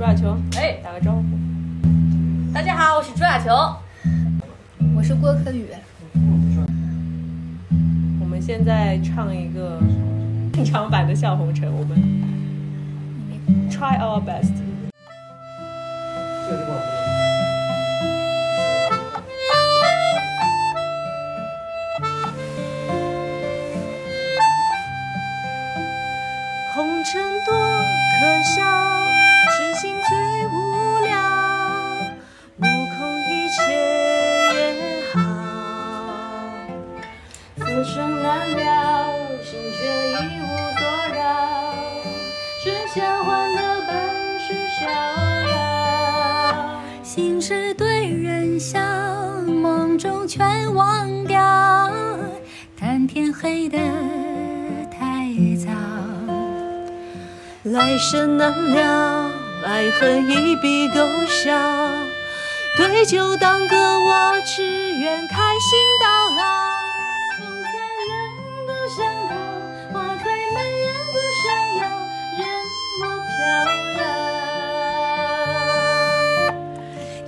朱亚琼，哎，打个招呼。大家好，我是朱亚琼。我是郭可宇。我们现在唱一个正常版的《笑红尘》，我们 try our best。生难料，心却一无所扰，只想换得半世逍遥。心事对人笑，梦中全忘掉，叹天黑得太早。来生难料，爱恨一笔勾销。对酒当歌，我只愿开心到。想逃，花再美人不想要，任我飘摇。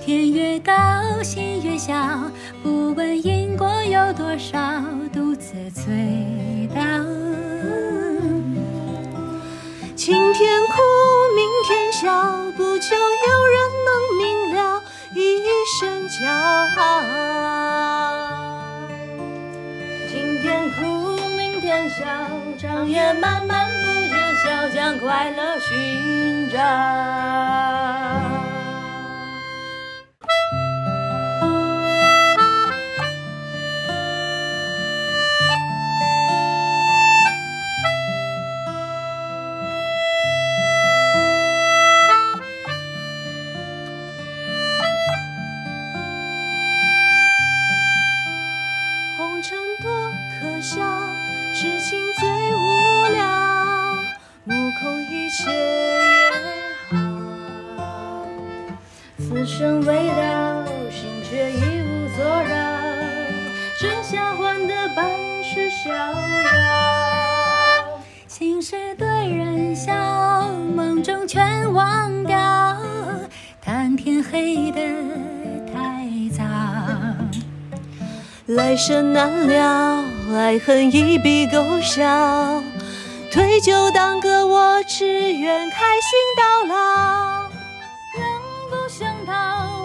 天越高，心越小，不问因果有多少，笑，长夜漫漫不觉晓，将快乐寻找。痴情最无聊，目空一切好。此生未了，心却一无所扰，只想换得半世逍遥。心事对人笑，梦中全忘掉，谈天黑得来生难料，爱恨一笔勾销。对酒当歌，我只愿开心到老。人不想逃，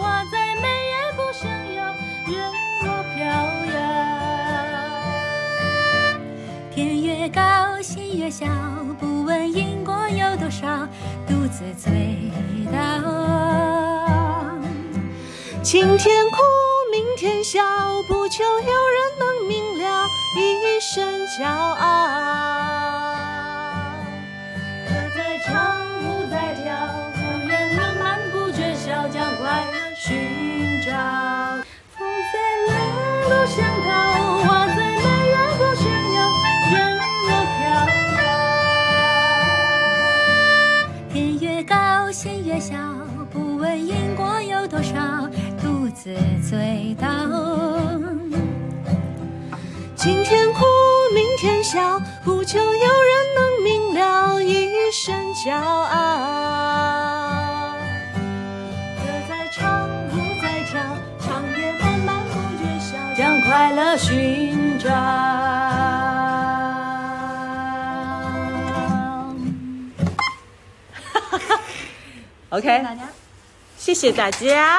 花再美也不想要，任我飘摇。天越高，心越小，不问因果有多少，独自醉倒。晴天哭，天笑，不求有人能明了，一身骄傲。歌在唱，舞在跳，不愿能漫不觉晓，将快乐寻找。风再冷不想逃，花再美也不想要，任我飘摇。天越高，心越小，醉倒。晴天哭，明天笑，不求有人能明了，一身骄傲。歌在唱，舞在跳，长夜漫漫不觉晓，将快乐寻找。OK，谢谢大家。